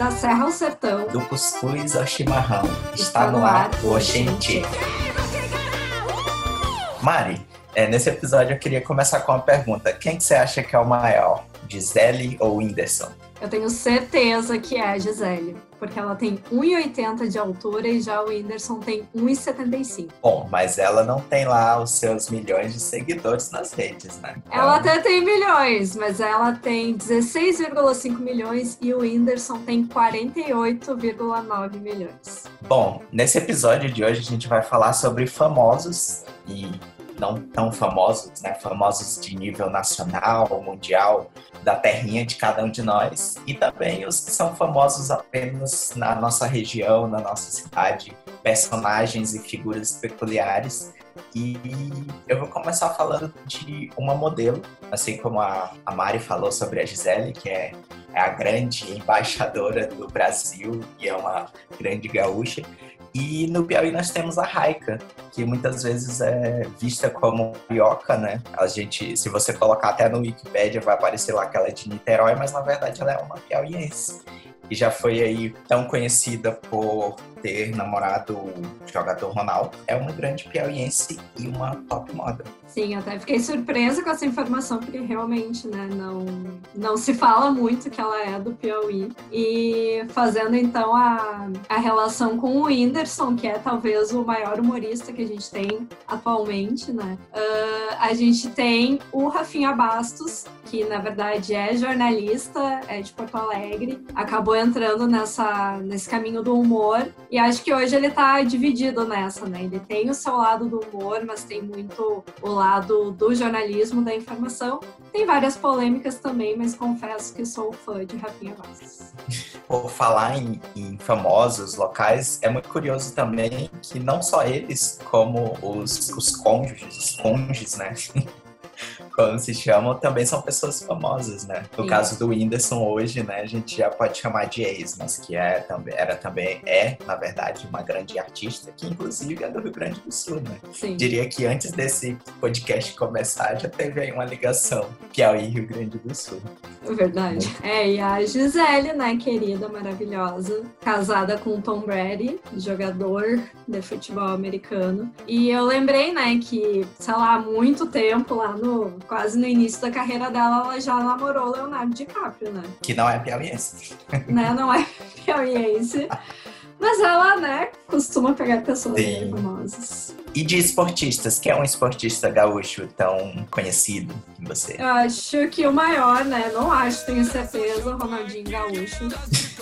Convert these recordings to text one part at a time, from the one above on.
Da Serra ao Sertão. Do cuscuz ao chimarrão. Está, Está no ar o Oxente. Mari, é, nesse episódio eu queria começar com uma pergunta. Quem que você acha que é o maior? Gisele ou Whindersson? Eu tenho certeza que é a Gisele, porque ela tem 1,80 de altura e já o Whindersson tem 1,75. Bom, mas ela não tem lá os seus milhões de seguidores nas redes, né? Então... Ela até tem milhões, mas ela tem 16,5 milhões e o Whindersson tem 48,9 milhões. Bom, nesse episódio de hoje a gente vai falar sobre famosos e não tão famosos, né? Famosos de nível nacional, mundial, da terrinha de cada um de nós, e também os que são famosos apenas na nossa região, na nossa cidade, personagens e figuras peculiares. E eu vou começar falando de uma modelo, assim como a, Mari falou sobre a Gisele, que é, é a grande embaixadora do Brasil e é uma grande gaúcha. E no Piauí nós temos a Raika, que muitas vezes é vista como carioca, né? A gente, se você colocar até no Wikipedia, vai aparecer lá que ela é de Niterói, mas na verdade ela é uma piauiense. E já foi aí tão conhecida por ter namorado o jogador Ronaldo. É uma grande piauiense e uma top model. Sim, até fiquei surpresa com essa informação, porque realmente, né, não, não se fala muito que ela é do Piauí. E fazendo então a, a relação com o Whindersson, que é talvez o maior humorista que a gente tem atualmente, né? Uh, a gente tem o Rafinha Bastos, que na verdade é jornalista, é de Porto Alegre, acabou entrando nessa, nesse caminho do humor e acho que hoje ele tá dividido nessa, né? Ele tem o seu lado do humor, mas tem muito o lado do jornalismo, da informação. Tem várias polêmicas também, mas confesso que sou fã de Rafinha Bastos. Por falar em, em famosos locais, é muito curioso também que não só eles, como os, os cônjuges, os cônjuges, né? se chamam, também são pessoas famosas, né? No Sim. caso do Whindersson hoje, né, a gente já pode chamar de ex, mas que é, também, era também, é, na verdade, uma grande artista, que inclusive é do Rio Grande do Sul, né? Sim. Diria que antes desse podcast começar, já teve aí uma ligação, Piauí Rio Grande do Sul. É verdade. É, e a Gisele, né, querida, maravilhosa, casada com o Tom Brady, jogador de futebol americano. E eu lembrei, né, que, sei lá, há muito tempo lá no quase no início da carreira dela, ela já namorou Leonardo DiCaprio, né? Que não é piauiense. Né? Não é piauiense. Mas ela, né, costuma pegar pessoas bem famosas. E de esportistas, quem é um esportista gaúcho tão conhecido que você? Eu acho que o maior, né? Não acho, tenho certeza, Ronaldinho Gaúcho.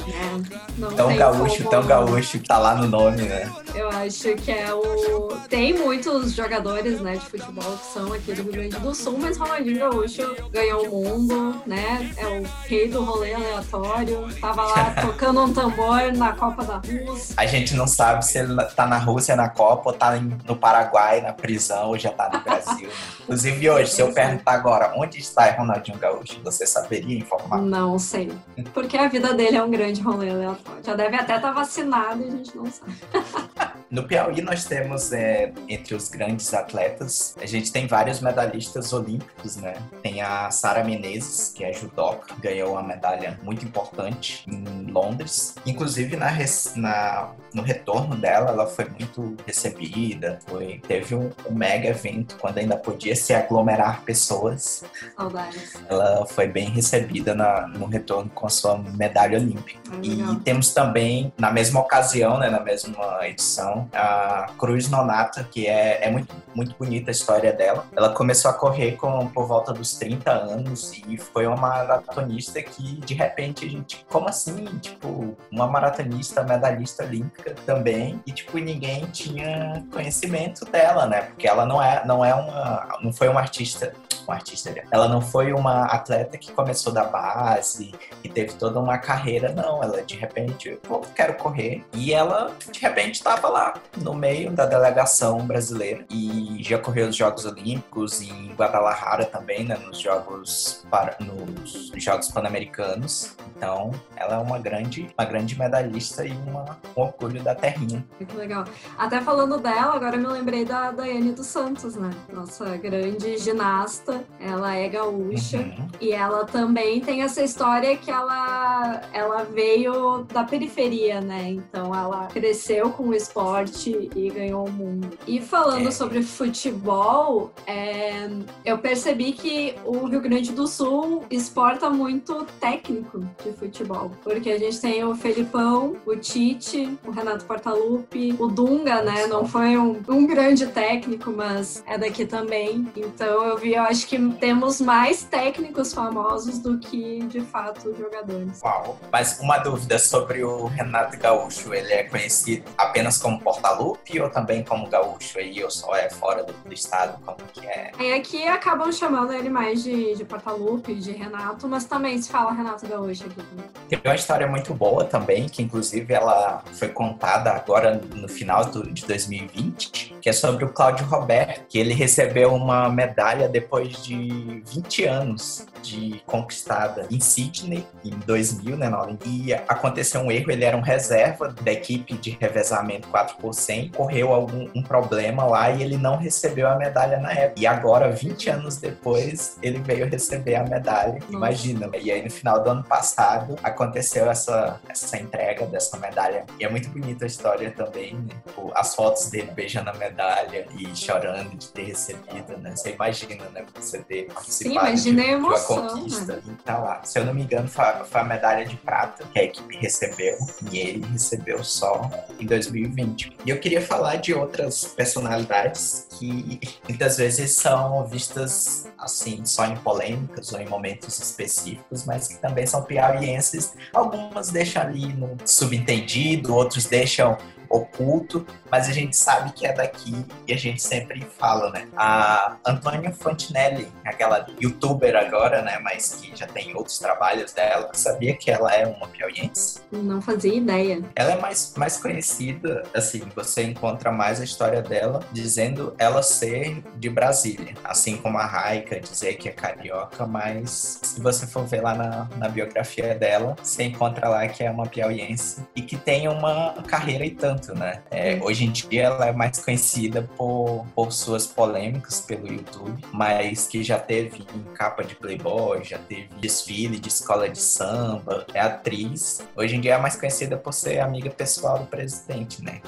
Não tão gaúcho, como... tão gaúcho, tá lá no nome, né? Eu acho que é o. Tem muitos jogadores, né, de futebol que são aqui do Rio Grande do Sul, mas Ronaldinho Gaúcho ganhou o mundo, né? É o rei do rolê aleatório. Tava lá tocando um tambor na Copa da Rússia. A gente não sabe se ele tá na Rússia na Copa ou tá no Paraguai na prisão ou já tá no Brasil. Inclusive hoje, se eu perguntar agora onde está Ronaldinho Gaúcho, você saberia informar? Não sei. Porque a vida dele é um grande de rolê aleatório. Já deve até estar tá vacinado e a gente não sabe. No Piauí nós temos, é, entre os grandes atletas, a gente tem vários medalhistas olímpicos, né? Tem a Sara Menezes, que é judoca, ganhou uma medalha muito importante em Londres. Inclusive, na, na no retorno dela, ela foi muito recebida, foi, teve um, um, mega evento, quando ainda podia se aglomerar pessoas. Saudades. Ela foi bem recebida na, no retorno com a sua medalha olímpica. e temos também, na mesma ocasião, né, na mesma edição, a Cruz Nonata, que é, é muito, muito bonita a história dela. Ela começou a correr com, por volta dos 30 anos e foi uma maratonista que, de repente, a gente, como assim? Tipo, uma maratonista, medalhista olímpica também, e, tipo, ninguém tinha conhecimento dela, né? Porque ela não é, não é uma, não foi uma artista uma artista. Ela não foi uma atleta que começou da base e teve toda uma carreira, não. Ela de repente, pô, quero correr. E ela de repente estava lá no meio da delegação brasileira e já correu os Jogos Olímpicos em Guadalajara também, né, nos Jogos para nos Jogos Pan-Americanos. Então, ela é uma grande, uma grande medalhista e uma, um orgulho da terrinha. Muito legal. Até falando dela, agora eu me lembrei da Daiane dos Santos, né? Nossa grande ginasta Ela é gaúcha uhum. e ela também tem essa história que ela, ela veio da periferia, né? Então ela cresceu com o esporte e ganhou o mundo. E falando é. sobre futebol, é, eu percebi que o Rio Grande do Sul exporta muito técnico de futebol, porque a gente tem o Felipão, o Tite, o Renato Portaluppi, o Dunga, né? Não foi um, um grande técnico, mas é daqui também. Então eu vi, eu acho que temos mais técnicos famosos do que de fato jogadores. Uau! Mas uma dúvida sobre o Renato Gaúcho, ele é conhecido apenas como Portaluppi ou também como Gaúcho aí, ou só é fora do, do estado, como que é? E aqui acabam chamando ele mais de, de Portaluppi, de Renato, mas também se fala Renato Gaúcho aqui. Tem uma história muito boa também, que inclusive ela foi contada agora no final do, de 2020, que é sobre o Cláudio Roberto, que ele recebeu uma medalha depois de 20 anos de conquistada em Sydney, em 2000, né, na E aconteceu um erro, ele era um reserva da equipe de revezamento 4 por 100, correu algum um problema lá e ele não recebeu a medalha na época. E agora, 20 anos depois, ele veio receber a medalha. Imagina. E aí, no final do ano passado, aconteceu essa, essa entrega dessa medalha. E é muito bonita a história também, né? Tipo, as fotos dele beijando a medalha e chorando de ter recebido, né? Você imagina, né? Ter participado Sim, imagina de, a emoção, de uma conquista. Né? E tá lá. Se eu não me engano, foi, foi a medalha de prata que a equipe recebeu. E ele recebeu só em 2020. E eu queria falar de outras personalidades que muitas vezes são vistas assim só em polêmicas ou em momentos específicos, mas que também são piauienses. Algumas deixam ali no subentendido, outros deixam oculto, mas a gente sabe que é daqui e a gente sempre fala, né? A Antônia Fontinelli, aquela youtuber agora, né? Mas que já tem outros trabalhos dela, sabia que ela é uma piauiense? Não fazia ideia. Ela é mais, mais conhecida, assim, você encontra mais a história dela dizendo ela ser de Brasília, assim como a Raika dizer que é carioca, mas se você for ver lá na, na biografia dela, você encontra lá que é uma piauiense e que tem uma carreira e tanto tanto, né? É, hoje em dia ela é mais conhecida por, por suas polêmicas pelo YouTube, mas que já teve capa de Playboy, já teve desfile de escola de samba, é atriz. Hoje em dia é mais conhecida por ser amiga pessoal do presidente, né?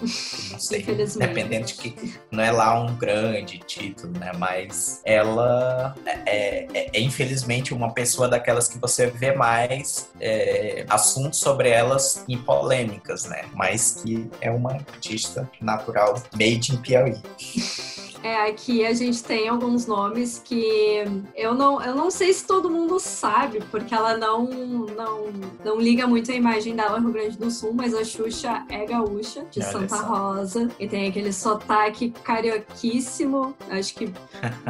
Não sei, dependendo de que não é lá um grande título, né? Mas ela é, é, é infelizmente uma pessoa daquelas que você vê mais é, assuntos sobre elas em polêmicas, né? Mas que é uma artista natural made in Piauí. É, aqui a gente tem alguns nomes que eu não, eu não sei se todo mundo sabe, porque ela não, não, não liga muito a imagem dela no Rio Grande do Sul, mas a Xuxa é gaúcha, de Olha Santa só. Rosa, e tem aquele sotaque carioquíssimo, acho que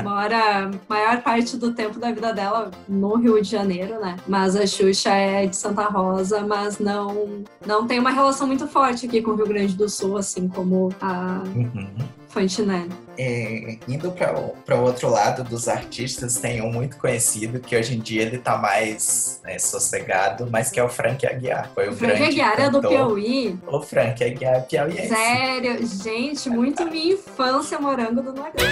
mora maior parte do tempo da vida dela no Rio de Janeiro, né? Mas a Xuxa é de Santa Rosa, mas não, não tem uma relação muito forte aqui com o Rio Grande do Sul, assim como a. Uhum Fontenelle. É, indo para o outro lado dos artistas, tem um muito conhecido que hoje em dia ele tá mais né, sossegado, mas que é o Frank Aguiar. Foi o, o Frank Aguiar cantor. é do Piauí? O Frank Aguiar é piauiense. Sério? Gente, muito minha infância morando do Nordeste.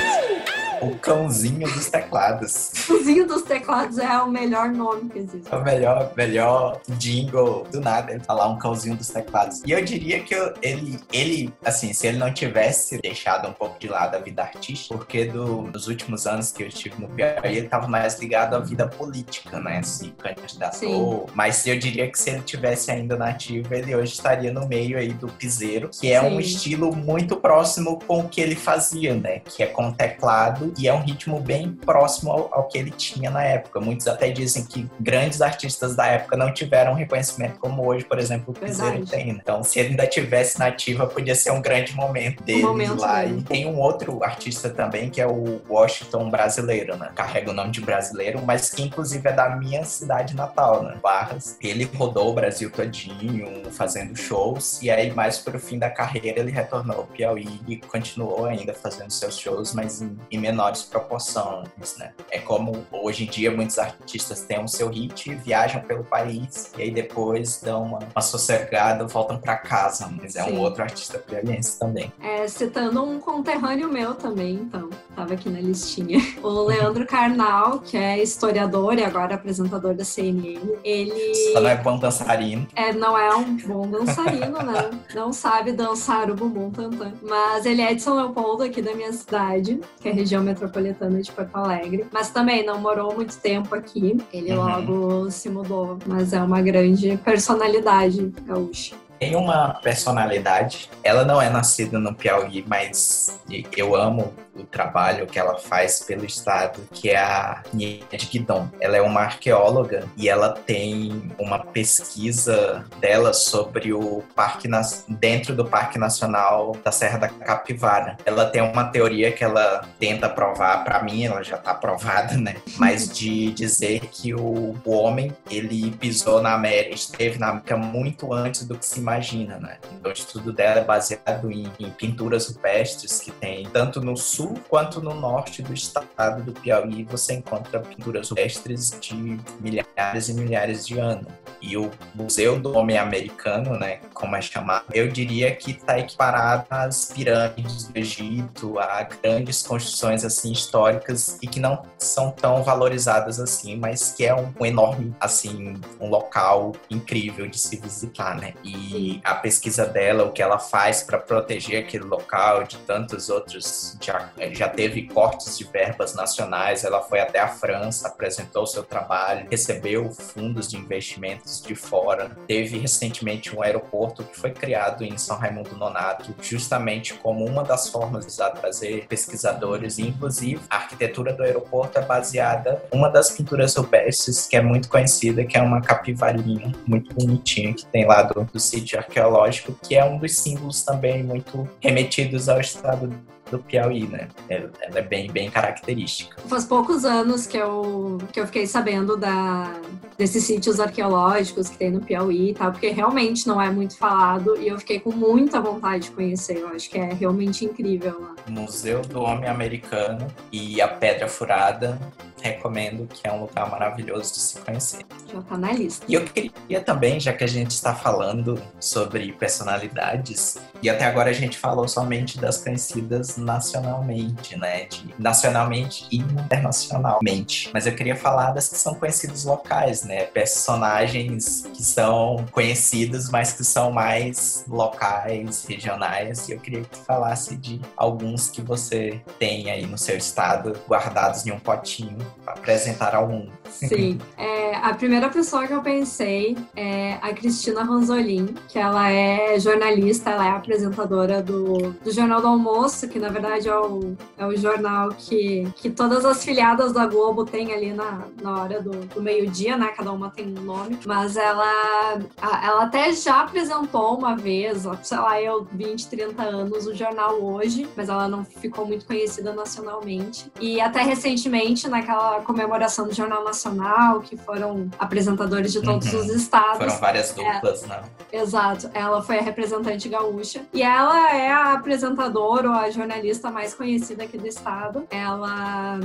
O cãozinho dos teclados. O cãozinho dos teclados é o melhor nome que existe. É o melhor, melhor jingle do nada, ele falar um cãozinho dos teclados. E eu diria que eu, ele, ele, assim, se ele não tivesse deixado um pouco de lado a vida artística, porque do, nos últimos anos que eu estive no Piauí, ele estava mais ligado à vida política, né? Se candidatou. Sim. Mas eu diria que se ele tivesse ainda nativo, ele hoje estaria no meio aí do piseiro, que é Sim. um estilo muito próximo com o que ele fazia, né? Que é com teclado e é um ritmo bem próximo ao, ao que ele tinha na época. Muitos até dizem que grandes artistas da época não tiveram reconhecimento como hoje, por exemplo, o Piseiro tem. Né? Então, se ele ainda tivesse nativa, podia ser um grande momento dele um momento lá e tem um outro artista também, que é o Washington brasileiro, né? Carrega o nome de brasileiro, mas que inclusive é da minha cidade natal, né? Barras. Ele rodou o Brasil todinho, fazendo shows, e aí mais pro fim da carreira ele retornou ao Piauí e continuou ainda fazendo seus shows, mas em, em menores proporções, né? É como hoje em dia muitos artistas têm o seu hit, viajam pelo país, e aí depois dão uma, uma sossegada, voltam para casa, mas é Sim. um outro artista piauiense também. É, citando um conterrâneo meu também, então estava aqui na listinha. O Leandro Carnal, que é historiador e agora apresentador da CNN, ele. Só não é bom dançarino. É, não é um bom dançarino, né? Não sabe dançar o bumbum tantan. Mas ele é de São Leopoldo, aqui da minha cidade, que é a região metropolitana de Porto Alegre. Mas também não morou muito tempo aqui. Ele uhum. logo se mudou. Mas é uma grande personalidade gaúcha tem uma personalidade. Ela não é nascida no Piauí, mas eu amo o trabalho que ela faz pelo estado, que é a Niede Guidon. Ela é uma arqueóloga e ela tem uma pesquisa dela sobre o parque dentro do Parque Nacional da Serra da Capivara. Ela tem uma teoria que ela tenta provar, para mim ela já está provada, né? Mas de dizer que o, o homem ele pisou na América, esteve na América muito antes do que se imagina, né? Então o estudo dela é baseado em, em pinturas rupestres que tem tanto no sul quanto no norte do estado do Piauí você encontra pinturas rupestres de milhares e milhares de anos. E o Museu do Homem Americano, né, como é chamado, eu diria que está equiparado às pirâmides do Egito, a grandes construções assim históricas e que não são tão valorizadas assim, mas que é um, um enorme assim um local incrível de se visitar, né? E a pesquisa dela, o que ela faz para proteger aquele local de tantos outros de é, já teve cortes de verbas nacionais, ela foi até a França, apresentou seu trabalho, recebeu fundos de investimentos de fora. Teve recentemente um aeroporto que foi criado em São Raimundo Nonato, justamente como uma das formas de trazer pesquisadores, inclusive a arquitetura do aeroporto é baseada uma das pinturas rupestres que é muito conhecida, que é uma capivarinha muito bonitinha que tem lá do, do arqueológico, que é um dos símbolos também muito remetidos ao estado do Piauí, né? Ela é bem, bem característica. Faz poucos anos que eu, que eu fiquei sabendo da, desses sítios arqueológicos que tem no Piauí e tal, porque realmente não é muito falado e eu fiquei com muita vontade de conhecer. Eu acho que é realmente incrível lá. Museu do Homem Americano e a Pedra Furada recomendo que é um lugar maravilhoso de se conhecer. Já tá na lista. E eu queria também, já que a gente está falando sobre personalidades, e até agora a gente falou somente das conhecidas nacionalmente, né? De, nacionalmente e internacionalmente. Mas eu queria falar das que são conhecidas locais, né? Personagens que são conhecidos, mas que são mais locais, regionais. E eu queria que falasse de alguns que você tem aí no seu estado, guardados em um potinho apresentar ao mundo. Sim. É, a primeira pessoa que eu pensei é a Cristina Ranzolin, que ela é jornalista, ela é apresentadora do, do Jornal do Almoço, que na verdade é o, é o jornal que, que todas as filiadas da Globo têm ali na, na hora do, do meio-dia, né? Cada uma tem um nome. Mas ela, ela até já apresentou uma vez, sei lá, eu 20, 30 anos, o jornal hoje, mas ela não ficou muito conhecida nacionalmente. E até recentemente, naquela aquela comemoração do Jornal Nacional, que foram apresentadores de todos uhum. os estados. Foram várias duplas, é, né? Exato. Ela foi a representante gaúcha. E ela é a apresentadora ou a jornalista mais conhecida aqui do estado. Ela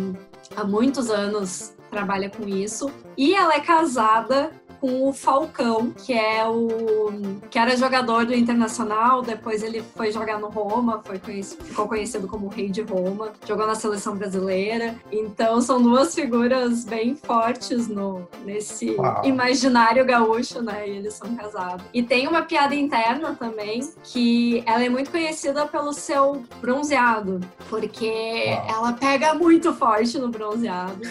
há muitos anos trabalha com isso. E ela é casada com o Falcão, que é o que era jogador do Internacional, depois ele foi jogar no Roma, foi conhecido, ficou conhecido como o Rei de Roma, jogou na seleção brasileira. Então são duas figuras bem fortes no nesse Uau. imaginário gaúcho, né? E eles são casados. E tem uma piada interna também que ela é muito conhecida pelo seu bronzeado, porque Uau. ela pega muito forte no bronzeado.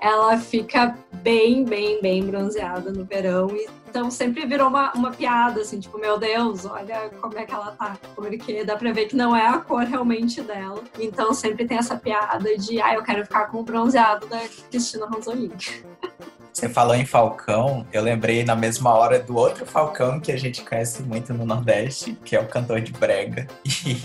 Ela fica bem, bem, bem bronzeada no verão. Então sempre virou uma, uma piada, assim, tipo, meu Deus, olha como é que ela tá. Porque dá pra ver que não é a cor realmente dela. Então sempre tem essa piada de, ah, eu quero ficar com o bronzeado da Cristina Ronzolini. Você falou em Falcão, eu lembrei na mesma hora do outro Falcão que a gente conhece muito no Nordeste, que é o cantor de brega.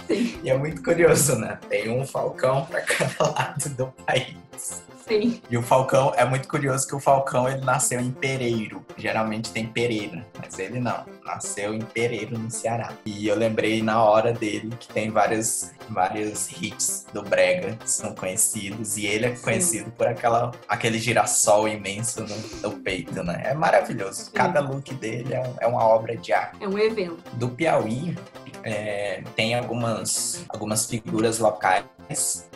E, e é muito curioso, né? Tem um Falcão para cada lado do país. Sim. E o Falcão, é muito curioso que o Falcão ele nasceu em Pereiro. Geralmente tem Pereira, mas ele não. Nasceu em Pereiro, no Ceará. E eu lembrei na hora dele que tem vários, vários hits do Brega que são conhecidos. E ele é conhecido Sim. por aquela, aquele girassol imenso no, no peito, né? É maravilhoso. Sim. Cada look dele é, é uma obra de arte. É um evento. Do Piauí, é, tem algumas, algumas figuras locais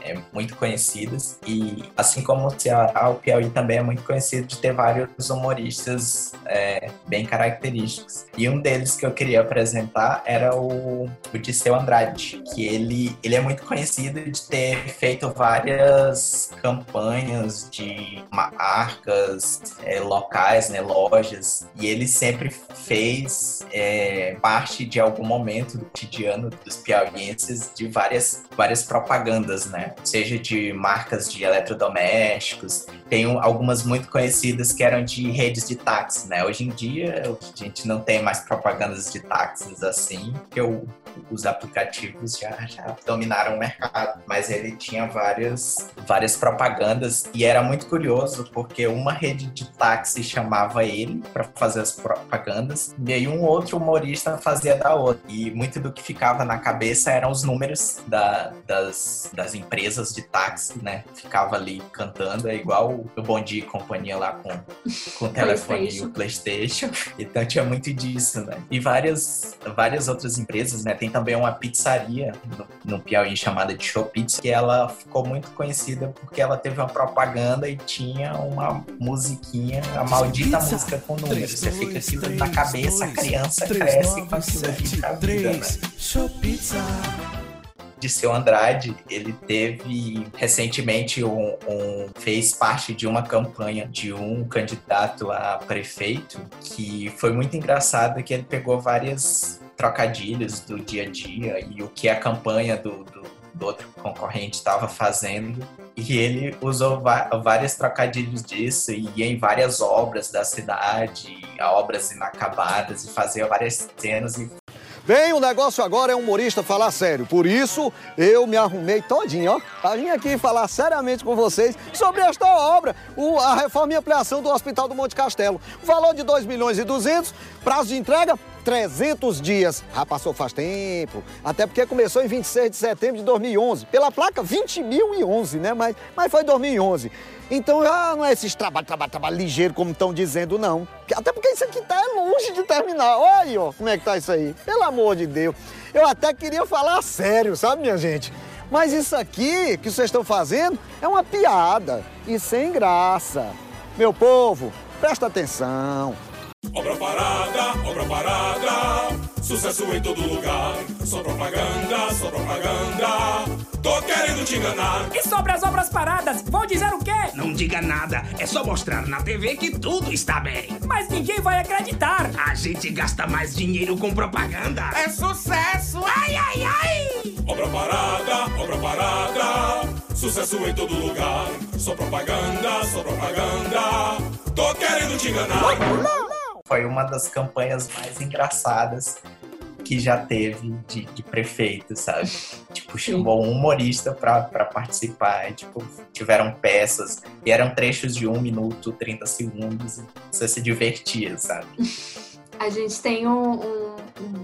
é, muito conhecidas. E assim como o Ceará, o Piauí também é muito conhecido de ter vários humoristas é, bem característicos. E um deles que eu queria apresentar era o, o Disseu Andrade, que ele, ele é muito conhecido de ter feito várias campanhas de marcas é, locais, né, lojas, e ele sempre fez é, parte de algum momento do cotidiano dos piauienses de várias, várias propagandas, né? Seja de marcas de eletrodomésticos, tem algumas muito conhecidas que eram de redes de táxi, né? Hoje em dia a gente não tem mais propagandas de táxis assim, porque o os aplicativos já, já dominaram o mercado, mas ele tinha várias, várias propagandas e era muito curioso porque uma rede de táxi chamava ele para fazer as propagandas e aí um outro humorista fazia da outra. E muito do que ficava na cabeça eram os números da, das, das empresas de táxi, né? Ficava ali cantando, é igual o Bom Dia e Companhia lá com, com o telefone e o Playstation. Então tinha muito disso, né? E várias, várias outras empresas, né? Tem também uma pizzaria no, no Piauí chamada de Show Pizza, que ela ficou muito conhecida porque ela teve uma propaganda e tinha uma musiquinha, a maldita pizza. música com números. Você fica aquilo na cabeça, a criança cresce com aquilo ali vida, né? Show Pizza de seu Andrade, ele teve recentemente um, um, fez parte de uma campanha de um candidato a prefeito que foi muito engraçado que ele pegou várias trocadilhos do dia a dia e o que a campanha do, do, do outro concorrente estava fazendo. E ele usou vários trocadilhos disso e ia em várias obras da cidade, obras inacabadas, e fazia várias cenas e Bem, o negócio agora é humorista falar sério. Por isso, eu me arrumei todinho, ó, pra vir aqui falar seriamente com vocês sobre esta obra, o, a reforma e ampliação do Hospital do Monte Castelo. Valor de 2 milhões e 200, prazo de entrega 300 dias. Já passou faz tempo, até porque começou em 26 de setembro de 2011. Pela placa, 20.011, né? Mas, mas foi 2011. Então já não é esse trabalho, trabalho, trabalho ligeiro como estão dizendo, não. Até porque isso aqui tá longe de terminar. Olha aí, ó, como é que tá isso aí. Pelo amor de Deus. Eu até queria falar sério, sabe, minha gente? Mas isso aqui que vocês estão fazendo é uma piada e sem graça. Meu povo, presta atenção. Obra parada, obra parada, sucesso em todo lugar. Só propaganda, só propaganda. Tô querendo te enganar. E sobre as obras paradas, vou dizer o quê? Não diga nada, é só mostrar na TV que tudo está bem. Mas ninguém vai acreditar. A gente gasta mais dinheiro com propaganda. É sucesso, ai, ai, ai. Obra parada, obra parada, sucesso em todo lugar. Só propaganda, só propaganda. Tô querendo te enganar. Não, não foi uma das campanhas mais engraçadas que já teve de, de prefeito, sabe? Tipo, chamou um humorista para participar. E, tipo, tiveram peças e eram trechos de um minuto, 30 segundos. E você se divertia, sabe? A gente tem um, um,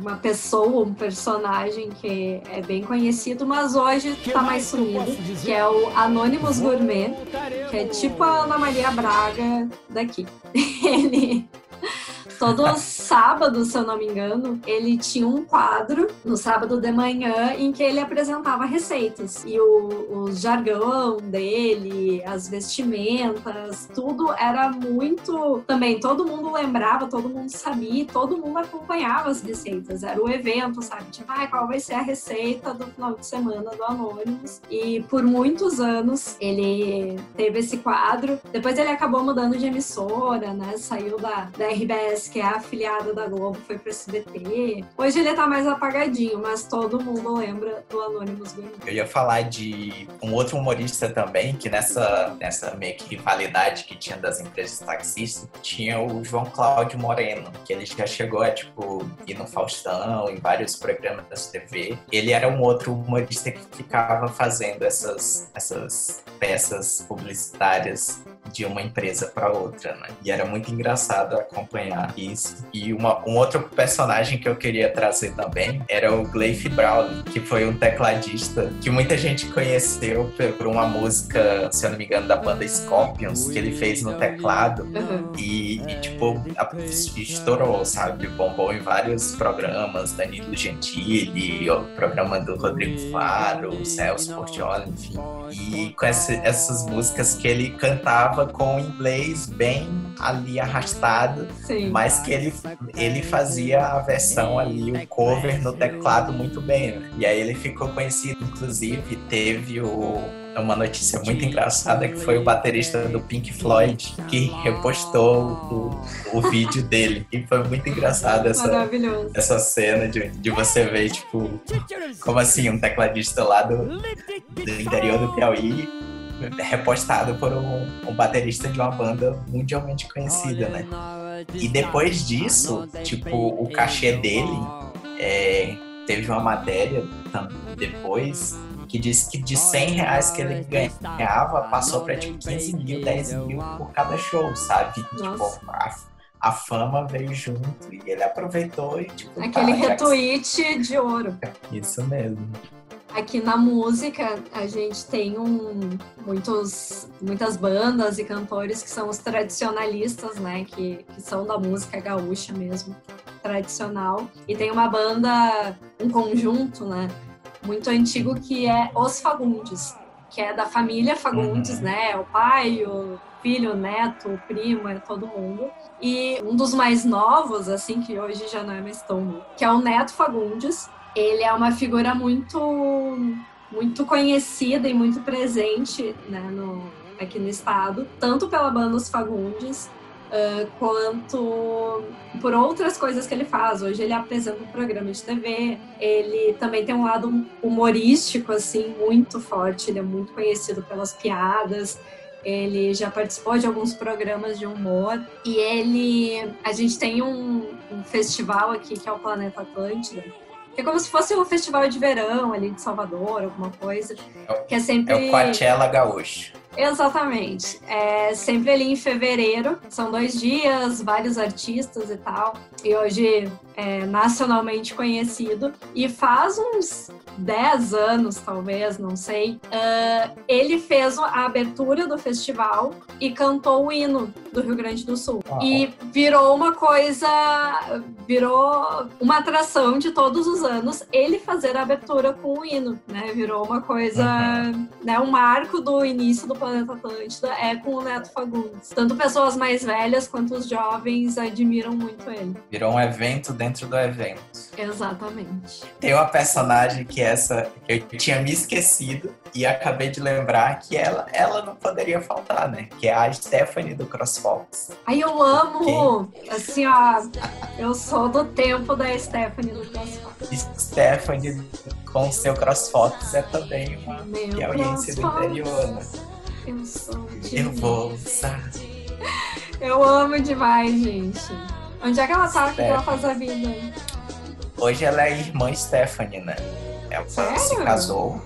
uma pessoa, um personagem que é bem conhecido, mas hoje está mais sumido, que é o Anonymous Gourmet, que é tipo a Ana Maria Braga daqui. Ele Todo sábado, se eu não me engano, ele tinha um quadro no sábado de manhã em que ele apresentava receitas. E o, o jargão dele, as vestimentas, tudo era muito. Também todo mundo lembrava, todo mundo sabia, todo mundo acompanhava as receitas. Era o evento, sabe? Tipo, ah, qual vai ser a receita do final de semana do Anônimos? E por muitos anos ele teve esse quadro. Depois ele acabou mudando de emissora, né? Saiu da, da RBS que é afiliada da Globo, foi pro SBT. Hoje ele tá mais apagadinho, mas todo mundo lembra do Anonymous Gourmet. Eu ia falar de um outro humorista também, que nessa, nessa meio que rivalidade que tinha das empresas taxistas, tinha o João Cláudio Moreno, que ele já chegou a, tipo, ir no Faustão, em vários programas da TV. Ele era um outro humorista que ficava fazendo essas, essas peças publicitárias de uma empresa para outra, né? E era muito engraçado acompanhar isso. E uma, um outro personagem que eu queria trazer também era o Gleif Brown, que foi um tecladista que muita gente conheceu por uma música, se eu não me engano, da banda Scorpions, que ele fez no teclado. Uhum. E, e, tipo, estourou, sabe? Bombou em vários programas, Danilo Gentili, o programa do Rodrigo Faro, Celso Portioli, enfim. E com essa, essas músicas que ele cantava com inglês bem ali arrastado, Sim. mas que ele, ele fazia a versão ali, o cover no teclado muito bem. Né? E aí ele ficou conhecido, inclusive, teve o uma notícia muito engraçada que foi o baterista do Pink Floyd que repostou o, o vídeo dele. E foi muito engraçado essa, essa cena de, de você ver, tipo, como assim, um tecladista lá do, do interior do Piauí repostado por um, um baterista de uma banda mundialmente conhecida, né? E depois disso, tipo, o cachê dele é, teve uma matéria depois que disse que de 100 reais que ele ganhava, passou para tipo 15 mil, 10 mil por cada show, sabe? Nossa. Tipo, a, a, fama veio junto e ele aproveitou e tipo. Aquele tá, retweet de ouro. Isso mesmo. Aqui na música, a gente tem um, muitos, muitas bandas e cantores que são os tradicionalistas, né? Que, que são da música gaúcha mesmo, tradicional. E tem uma banda, um conjunto, né? Muito antigo que é Os Fagundes, que é da família Fagundes, Uhum. né? O pai, o filho, o neto, o primo, é todo mundo. E um dos mais novos, assim, que hoje já não é mais tão que é o Neto Fagundes. Ele é uma figura muito muito conhecida e muito presente né, no, aqui no estado, tanto pela banda Os Fagundes, ah, quanto por outras coisas que ele faz. Hoje ele apresenta um programa de TV, ele também tem um lado humorístico, assim, muito forte, ele é muito conhecido pelas piadas, ele já participou de alguns programas de humor, e ele... A gente tem um, um festival aqui, que é o Planeta Atlântida, é como se fosse um festival de verão ali de Salvador, alguma coisa, que é sempre... É o Coachella Gaúcho. Exatamente. É sempre ali em fevereiro. São dois dias, vários artistas e tal. E hoje é nacionalmente conhecido. E faz uns 10 anos, talvez, não sei. ah, ele fez a abertura do festival e cantou o hino do Rio Grande do Sul. Uau. E virou uma coisa. Virou uma atração de todos os anos ele fazer a abertura com o hino, né? Virou uma coisa Uhum. né, um marco do início do Planeta Atlântida é com o Neto Fagundes. Tanto pessoas mais velhas quanto os jovens admiram muito ele. Virou um evento dentro do evento. Exatamente. Tem uma personagem que essa eu tinha me esquecido e acabei de lembrar que ela, ela não poderia faltar, né? Que é a Stephanie do CrossFox. Aí eu amo, assim, ó, eu sou do tempo da Stephanie do CrossFit. Stephanie com seu CrossFox é também uma Meu piauiense do CrossFox. interior, né? Eu sou de... Eu vou usar. Eu amo demais, gente. Onde é que ela tá? O que ela faz a vida? Hoje ela é irmã Stephanie, né? Ela Sério? se casou.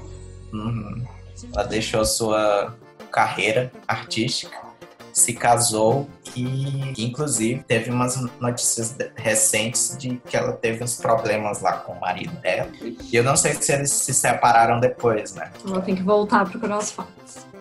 Uhum. Ela deixou sua carreira artística, se casou e, inclusive, teve umas notícias recentes de que ela teve uns problemas lá com o marido dela. E eu não sei se eles se separaram depois, né? Ela tem que voltar pro CrossFit.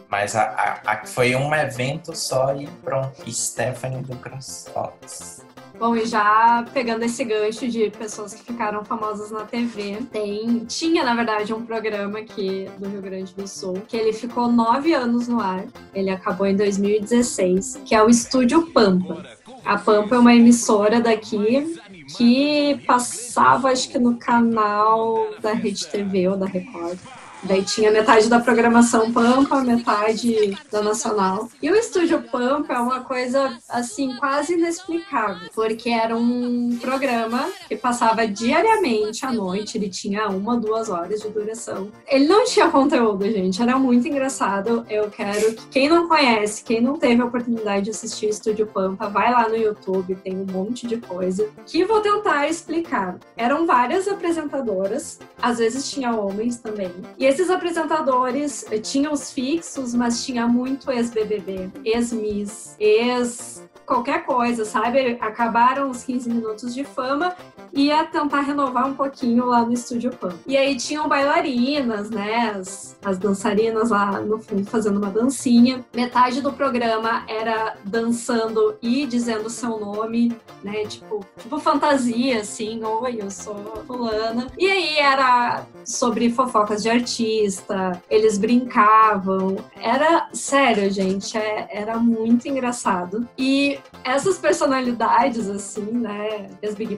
Mas a, a- a- foi um evento só e pronto. Stephanie do CrossFox. Bom, e já pegando esse gancho de pessoas que ficaram famosas na TV, tem, tinha, na verdade, um programa aqui do Rio Grande do Sul, que ele ficou nove anos no ar, ele acabou em 2016, que é o Estúdio Pampa. A Pampa é uma emissora daqui que passava, acho que no canal da Rede TV ou da Record. Daí tinha metade da programação Pampa, metade da Nacional. E o Estúdio Pampa é uma coisa, assim, quase inexplicável. Porque era um programa que passava diariamente à noite. Ele tinha uma, duas horas de duração. Ele não tinha conteúdo, gente. Era muito engraçado. Eu quero que quem não conhece, quem não teve a oportunidade de assistir Estúdio Pampa, vai lá no YouTube. Tem um monte de coisa. Que vou tentar explicar. Eram várias apresentadoras. Às vezes tinha homens também. E esses apresentadores eh, tinham os fixos, mas tinha muito ex-BBB, ex-Miss, ex qualquer coisa, sabe? Acabaram os 15 minutos de fama ia tentar renovar um pouquinho lá no Estúdio Pan. E aí tinham bailarinas, né? As, as dançarinas lá no fundo fazendo uma dancinha. Metade do programa era dançando e dizendo seu nome, né? Tipo, tipo fantasia, assim. Oi, eu sou fulana. E aí era sobre fofocas de artista, eles brincavam. Era sério, gente, é, era muito engraçado. E essas personalidades, assim, né? As Big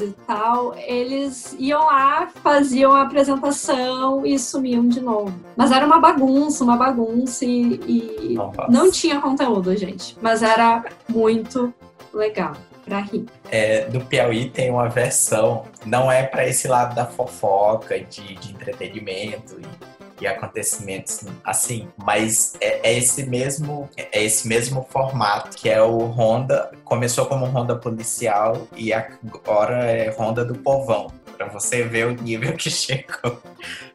E tal, eles iam lá, faziam a apresentação e sumiam de novo. Mas era uma bagunça, uma bagunça e, e não tinha conteúdo, gente. Mas era muito legal para rir. É, do Piauí tem uma versão, não é para esse lado da fofoca, de, de entretenimento e e acontecimentos assim, mas é, é, esse mesmo é esse mesmo formato que é o Honda começou como Honda policial e agora é Honda do povão para você ver o nível que chegou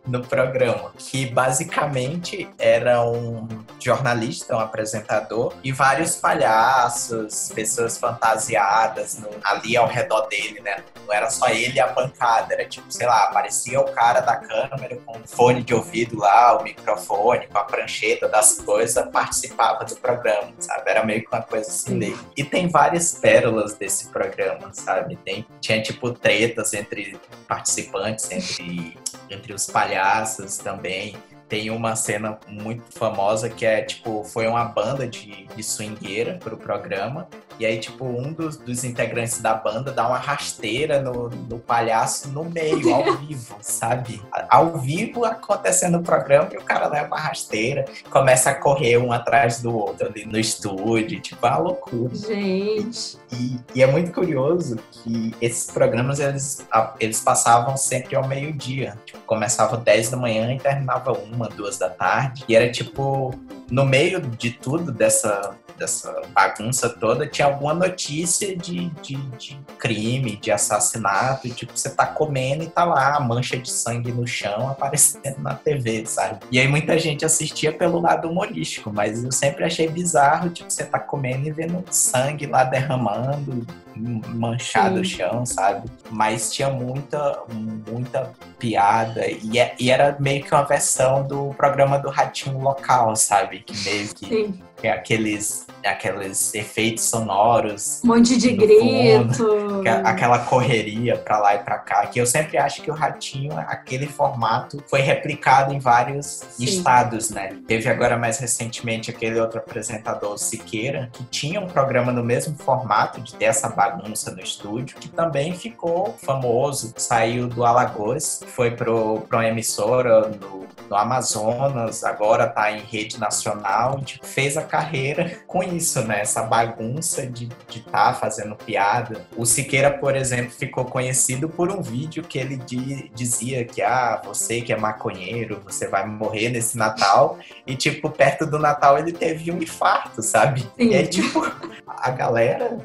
no programa, que basicamente era um jornalista, um apresentador e vários palhaços, pessoas fantasiadas no, ali ao redor dele, né? Não era só ele e a bancada, era tipo, sei lá, aparecia o cara da câmera com o fone de ouvido lá, o microfone, com a prancheta das coisas, participava do programa, sabe? Era meio que uma coisa assim dele. E tem várias pérolas desse programa, sabe? Tem, tinha tipo tretas entre participantes, entre, entre os palhaços também. Tem uma cena muito famosa que é, tipo, foi uma banda de, de swingueira pro programa. E aí, tipo, um dos, dos integrantes da banda dá uma rasteira no, no palhaço no meio, ao vivo, sabe? Ao vivo acontecendo o programa e o cara leva a rasteira, começa a correr um atrás do outro ali no estúdio, tipo, é uma loucura. Gente. E, e é muito curioso que esses programas eles, eles passavam sempre ao meio-dia. Tipo, começava 10 da manhã e terminava uma, duas da tarde. E era tipo, no meio de tudo dessa dessa bagunça toda, tinha alguma notícia de, de, de, crime, de assassinato, tipo, você tá comendo e tá lá a mancha de sangue no chão aparecendo na TV, sabe? E aí muita gente assistia pelo lado humorístico, mas eu sempre achei bizarro, tipo, você tá comendo e vendo sangue lá derramando, manchado Sim. o chão, sabe? Mas tinha muita, muita piada e, é, e, era meio que uma versão do programa do Ratinho Local, sabe? Que meio que Sim. é aqueles aqueles efeitos sonoros. Um monte de grito. Fundo, aquela correria pra lá e pra cá. Que eu sempre acho que o Ratinho, aquele formato, foi replicado em vários Sim. estados, né? Teve agora mais recentemente aquele outro apresentador, Siqueira, que tinha um programa no mesmo formato, de ter essa bagunça no estúdio, que também ficou famoso. Saiu do Alagoas, foi pro, pra uma emissora no, no Amazonas, agora tá em rede nacional, tipo, fez a carreira com isso, né? Essa bagunça de estar tá fazendo piada. O Siqueira, por exemplo, ficou conhecido por um vídeo que ele di, dizia que, ah, você que é maconheiro, você vai morrer nesse Natal. E, tipo, perto do Natal ele teve um infarto, sabe? Sim. E aí, tipo, a galera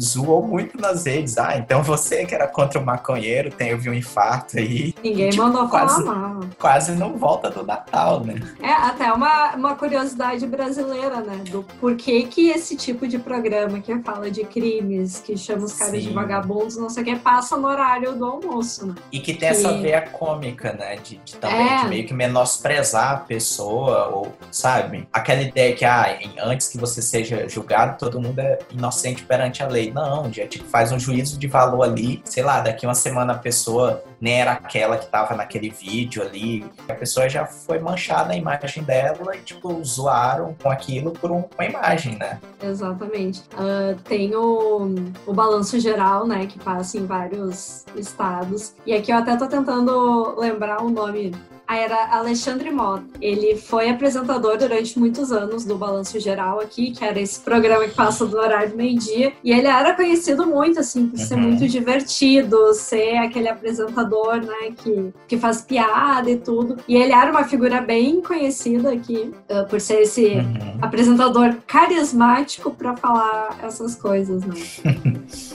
zoou muito nas redes. Ah, então você que era contra o maconheiro teve um infarto aí. Ninguém e, tipo, mandou quase, falar. Quase não volta do Natal, né? É, até uma, uma curiosidade brasileira, né? Do porquê que esse tipo de programa que fala de crimes, que chama os caras Sim. de vagabundos, não sei o que, passa no horário do almoço, né? E que tem que... essa veia cômica, né? De, de também é. de meio que menosprezar a pessoa, ou, sabe? Aquela ideia que, ah, antes que você seja julgado, todo mundo é inocente perante a lei. Não, já tipo, faz um juízo de valor ali, sei lá, daqui uma semana a pessoa nem era aquela que tava naquele vídeo ali. A pessoa já foi manchada a imagem dela e, tipo, zoaram com aquilo por um, uma imagem, né? Exatamente. Uh, tem o, o balanço geral, né, que passa em vários estados. E aqui eu até tô tentando lembrar o nome era Alexandre Mota. Ele foi apresentador durante muitos anos do Balanço Geral aqui, que era esse programa que passa do horário meio-dia. E ele era conhecido muito, assim, por uhum. ser muito divertido, ser aquele apresentador, né, que, que faz piada e tudo. E ele era uma figura bem conhecida aqui, uh, por ser esse uhum. apresentador carismático para falar essas coisas, né?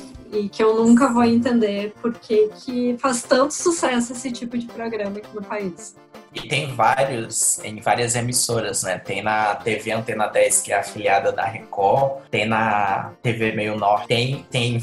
e que eu nunca vou entender porque que faz tanto sucesso esse tipo de programa aqui no país. E tem vários, em várias emissoras, né? Tem na TV Antena 10, que é afiliada da Record, tem na TV Meio Norte, tem, tem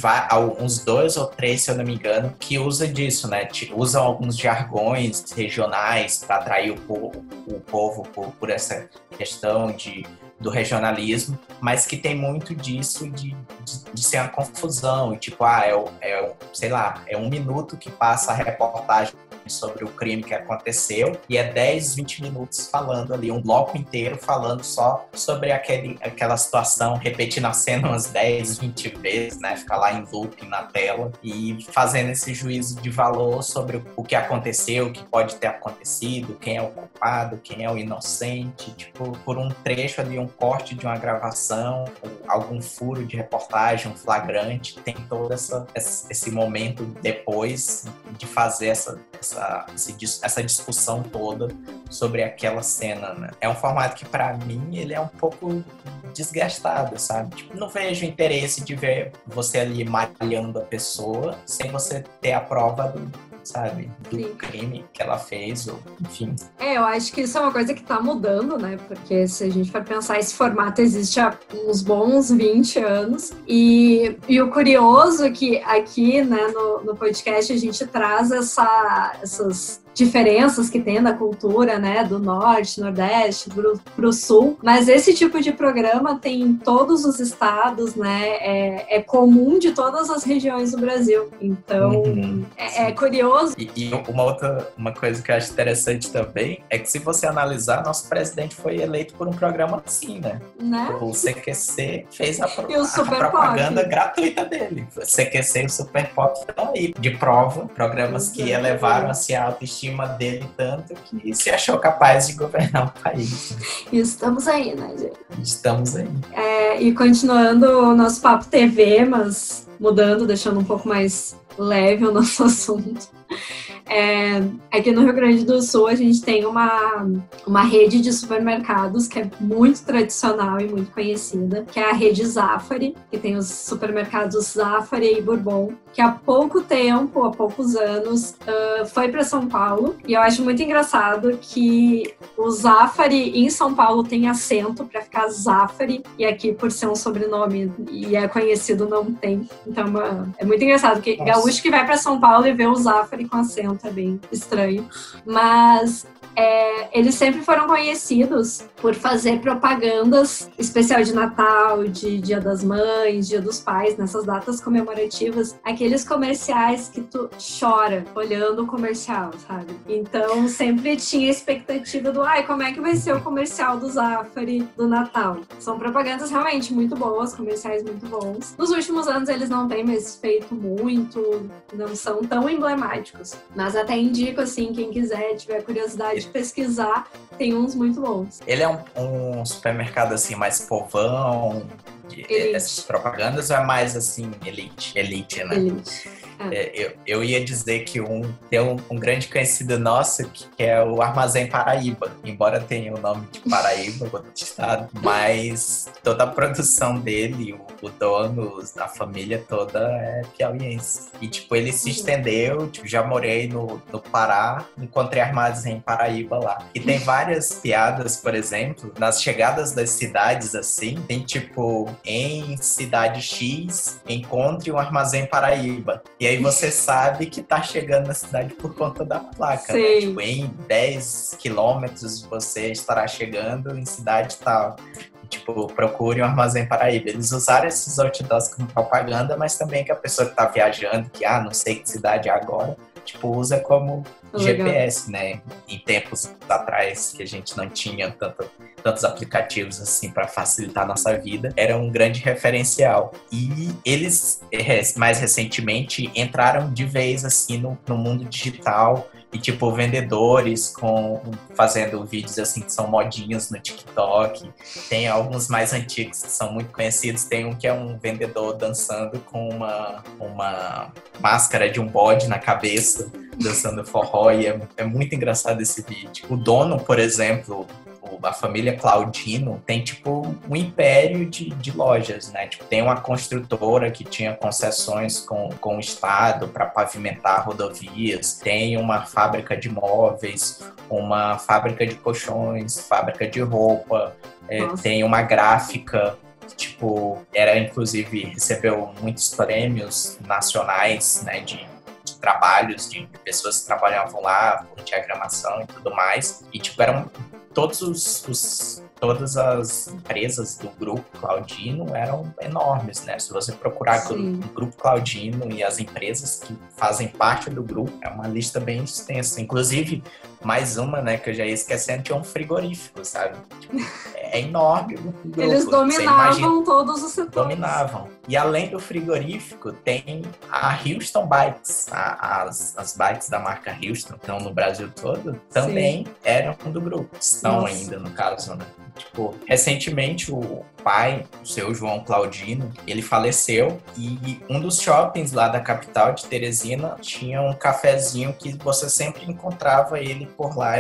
uns dois ou três, se eu não me engano, que usa disso, né? Usam alguns jargões regionais para atrair o povo, o povo por, por essa questão de do regionalismo, mas que tem muito disso de, de, de ser uma confusão, tipo, ah, é, é, sei lá, é um minuto que passa a reportagem sobre o crime que aconteceu e é 10, 20 minutos falando ali, um bloco inteiro falando só sobre aquele, aquela situação, repetindo a cena umas 10, 20 vezes, né? Ficar lá em loop na tela e fazendo esse juízo de valor sobre o que aconteceu, o que pode ter acontecido, quem é o culpado, quem é o inocente, tipo, por um trecho ali, um corte de uma gravação, algum furo de reportagem, um flagrante, tem todo essa, esse momento depois de fazer essa, essa, essa discussão toda sobre aquela cena, né? É um formato que, para mim, ele é um pouco desgastado, sabe? Tipo, não vejo interesse de ver você ali malhando a pessoa sem você ter a prova do, sabe? Do Sim. crime que ela fez, ou enfim. É, eu acho que isso é uma coisa que tá mudando, né? Porque se a gente for pensar, esse formato existe há uns bons 20 anos. E, e o curioso é que aqui, né, no, no podcast, a gente traz essa, essas diferenças que tem na cultura, né, do norte, nordeste, para o sul. Mas esse tipo de programa tem em todos os estados, né, é, é comum de todas as regiões do Brasil. Então, uhum, é, é, curioso. E, e, uma outra uma coisa que eu acho interessante também é que se você analisar, nosso presidente foi eleito por um programa assim, né? né? O CQC fez a, a propaganda Pop. gratuita dele. O CQC e o Super Pop estão aí de prova, programas que elevaram assim, a autoestima autoestima dele tanto que se achou capaz de governar o país. Estamos aí, né, gente? Estamos aí. É, e continuando o nosso papo TV, mas mudando, deixando um pouco mais leve o nosso assunto. É, aqui no Rio Grande do Sul a gente tem uma, uma rede de supermercados que é muito tradicional e muito conhecida, que é a rede Zafari, que tem os supermercados Zafari e Bourbon, que há pouco tempo, há poucos anos, uh, foi para São Paulo. E eu acho muito engraçado que o Zafari em São Paulo tem acento para ficar Zafari, e aqui, por ser um sobrenome e é conhecido, não tem. Então é muito engraçado, que Nossa. gaúcho que vai para São Paulo e vê o Zafari com acento é bem estranho. Mas é, eles sempre foram conhecidos por fazer propagandas, especial de Natal, de Dia das Mães, Dia dos Pais, nessas datas comemorativas, aqueles comerciais que tu chora olhando o comercial, sabe? Então sempre tinha expectativa do, ai, como é que vai ser o comercial do Zafari do Natal? São propagandas realmente muito boas, comerciais muito bons. Nos últimos anos eles não têm mais feito muito, não são tão emblemáticos, mas até indico assim, quem quiser, tiver curiosidade pesquisar, tem uns muito bons. Ele é um, um supermercado assim mais povão, elite. essas propagandas ou é mais assim elite, elite, né? Elite. É, eu, eu ia dizer que um tem um, um, grande conhecido nosso que é o Armazém Paraíba, embora tenha o nome de Paraíba, outro estado, mas toda a produção dele, o, o dono, a família toda é piauiense. E tipo, ele se uhum. estendeu, tipo, já morei no, no Pará, encontrei Armazém Paraíba lá. E tem várias piadas, por exemplo, nas chegadas das cidades assim, tem tipo, em cidade X, encontre um Armazém Paraíba. E aí você sabe que tá chegando na cidade por conta da placa, né? Sim. né? Tipo, em 10 quilômetros você estará chegando em cidade tal. Tipo, procure um armazém Paraíba. Eles usaram esses outdoors como propaganda, mas também que a pessoa que tá viajando, que, ah, não sei que cidade é agora, tipo, usa como Legal. GPS, né? Em tempos atrás que a gente não tinha tanto, tantos aplicativos assim para facilitar a nossa vida, era um grande referencial. E eles, é, mais recentemente, entraram de vez assim no, no mundo digital e tipo vendedores com fazendo vídeos assim que são modinhos no TikTok. Tem alguns mais antigos que são muito conhecidos. Tem um que é um vendedor dançando com uma uma máscara de um bode na cabeça, dançando forró e é, é muito engraçado esse vídeo. O dono, por exemplo, o a família Claudino tem tipo um império de, de lojas, né? Tipo, tem uma construtora que tinha concessões com, com o Estado para pavimentar rodovias, tem uma fábrica de móveis, uma fábrica de colchões, fábrica de roupa, é, tem uma gráfica tipo, era inclusive recebeu muitos prêmios nacionais, né, de, de trabalhos de pessoas que trabalhavam lá com diagramação e tudo mais. E tipo, eram todos os, os, todas as empresas do grupo Claudino eram enormes, né? Se você procurar o grupo Claudino e as empresas que fazem parte do grupo, é uma lista bem extensa. Inclusive, mais uma, né, que eu já ia esquecendo, que é um frigorífico, sabe? Tipo, é enorme o grupo. Eles dominavam todos os setores. Dominavam. E além do frigorífico, tem a Houston Bikes. A, as, as bikes da marca Houston, que estão no Brasil todo, também Sim. eram do grupo. Estão Nossa. ainda, no caso, né? Tipo, recentemente o pai, o seu João Claudino, ele faleceu e um dos shoppings lá da capital de Teresina tinha um cafezinho que você sempre encontrava ele por lá,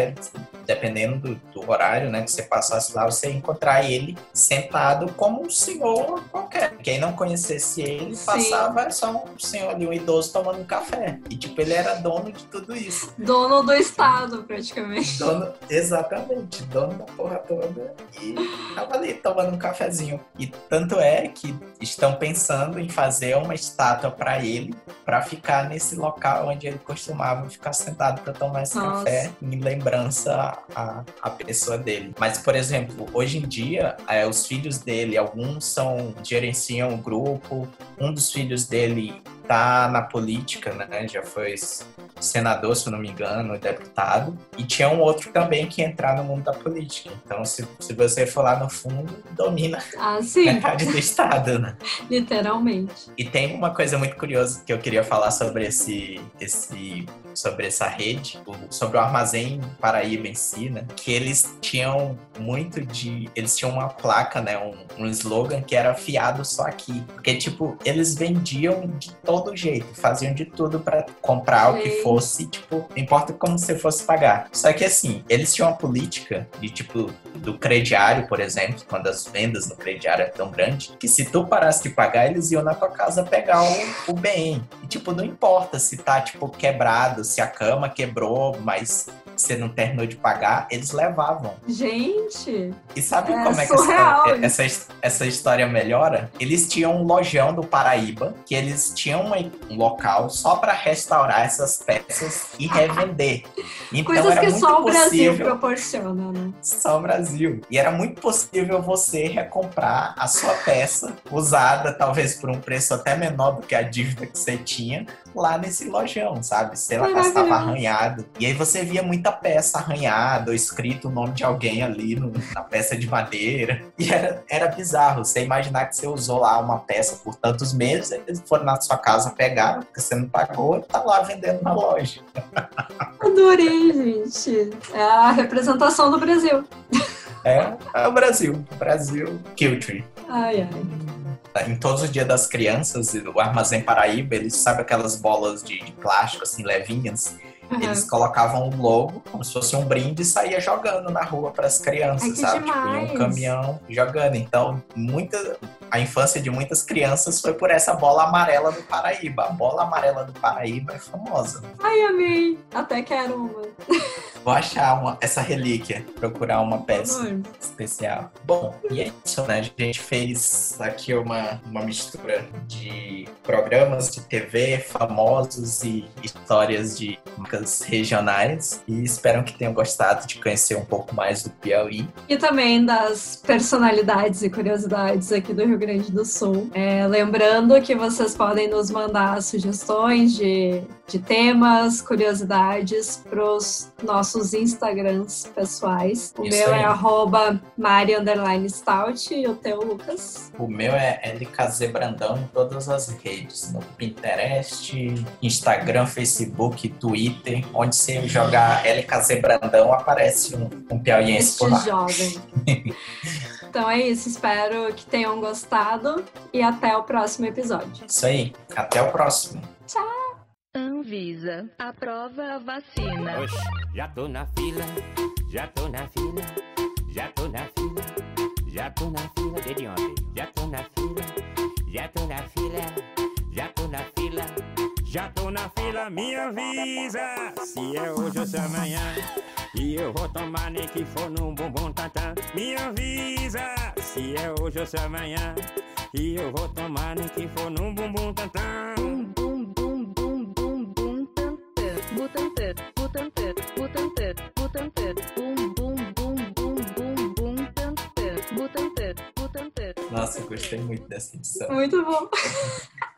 dependendo do, do horário, né, que você passasse lá, você ia encontrar ele sentado como um senhor qualquer. Quem não conhecesse ele passava Sim. só um senhor ali, um idoso tomando um café. E tipo, ele era dono de tudo isso. Dono do estado, praticamente. Dono, exatamente, dono da porra toda e tava ali tomando um cafezinho. E tanto é que estão pensando em fazer uma estátua para ele, para ficar nesse local onde ele costumava ficar sentado para tomar esse Nossa. café, em lembrança à, à pessoa dele. Mas, por exemplo, hoje em dia, é, os filhos dele, alguns são gerenciam o grupo, um dos filhos dele tá na política, né? Já foi senador, se não me engano, deputado. E tinha um outro também que ia entrar no mundo da política. Então, se, se você for lá no fundo, domina ah, metade do Estado, né? Literalmente. E tem uma coisa muito curiosa que eu queria falar sobre esse, esse sobre essa rede, sobre o armazém Paraíba em si, né? Que eles tinham muito de. Eles tinham uma placa, né? Um, um slogan que era fiado só aqui. Porque, tipo, eles vendiam de todo jeito, faziam de tudo para comprar Sim. o que fosse, tipo, não importa como você fosse pagar. Só que assim, eles tinham uma política de tipo do crediário, por exemplo, quando as vendas no crediário é tão grande, que se tu parasse de pagar, eles iam na tua casa pegar o, o bem. E tipo, não importa se tá tipo quebrado, se a cama quebrou, mas você não terminou de pagar, eles levavam. Gente! E sabe é como é que essa, essa, essa, história melhora? Eles tinham um lojão do Paraíba, que eles tinham um local só para restaurar essas peças e revender. Então, Coisas era que muito só o Brasil proporciona, né? Só o Brasil. E era muito possível você recomprar a sua peça usada, talvez por um preço até menor do que a dívida que você tinha, lá nesse lojão, sabe? Sei lá, estava arranhado. E aí você via muita peça arranhada, ou escrito o nome de alguém ali no, na peça de madeira. E era, era bizarro. Você imaginar que você usou lá uma peça por tantos meses, eles foram na sua casa pegar, porque você não pagou, e tá lá vendendo na loja. Adorei, gente. É a representação do Brasil. É, é o Brasil. Brasil Culture. Ai, ai em todos os dias das crianças, o Armazém Paraíba, eles sabem aquelas bolas de, de plástico, assim, levinhas. Uhum. Eles colocavam um logo, como se fosse um brinde, e saía jogando na rua para as crianças, Ai, sabe? Tipo, em um caminhão jogando. Então, muita, a infância de muitas crianças foi por essa bola amarela do Paraíba. A bola amarela do Paraíba é famosa. Ai, amei. Até quero uma. Vou achar uma, essa relíquia, procurar uma peça especial. Bom, e é isso, né? A gente fez aqui uma, uma mistura de programas de TV famosos e histórias de marcas regionais. E espero que tenham gostado de conhecer um pouco mais do Piauí. E também das personalidades e curiosidades aqui do Rio Grande do Sul. É, lembrando que vocês podem nos mandar sugestões de, de temas, curiosidades para os nossos Instagrams pessoais. O Isso meu é aí. é arroba Mari Stout e o teu, Lucas? O meu é LKZ Brandão em todas as redes, no Pinterest, Instagram, Facebook, Twitter, onde você jogar LKZ Brandão aparece um, um piauiense este por lá. jovem. Então é isso, espero que tenham gostado e até o próximo episódio. Isso aí, até o próximo. Tchau! Anvisa, aprova a vacina. Oxe, já tô na fila, já tô na fila. Já tô na fila, já tô na fila desde ontem. Já tô na fila, já tô na fila, já tô na fila. Já tô na fila, me avisa se é hoje ou se é amanhã. E eu vou tomar nem que for num bumbum tantã. Me avisa se é hoje ou se é amanhã. E eu vou tomar nem que for num bumbum tantã. Tantã. Butantã, butantã, butantã, butantã. Bum bum bum bum bum bum tantã. Butantã, butantã. Nossa, eu gostei muito dessa edição. Muito bom.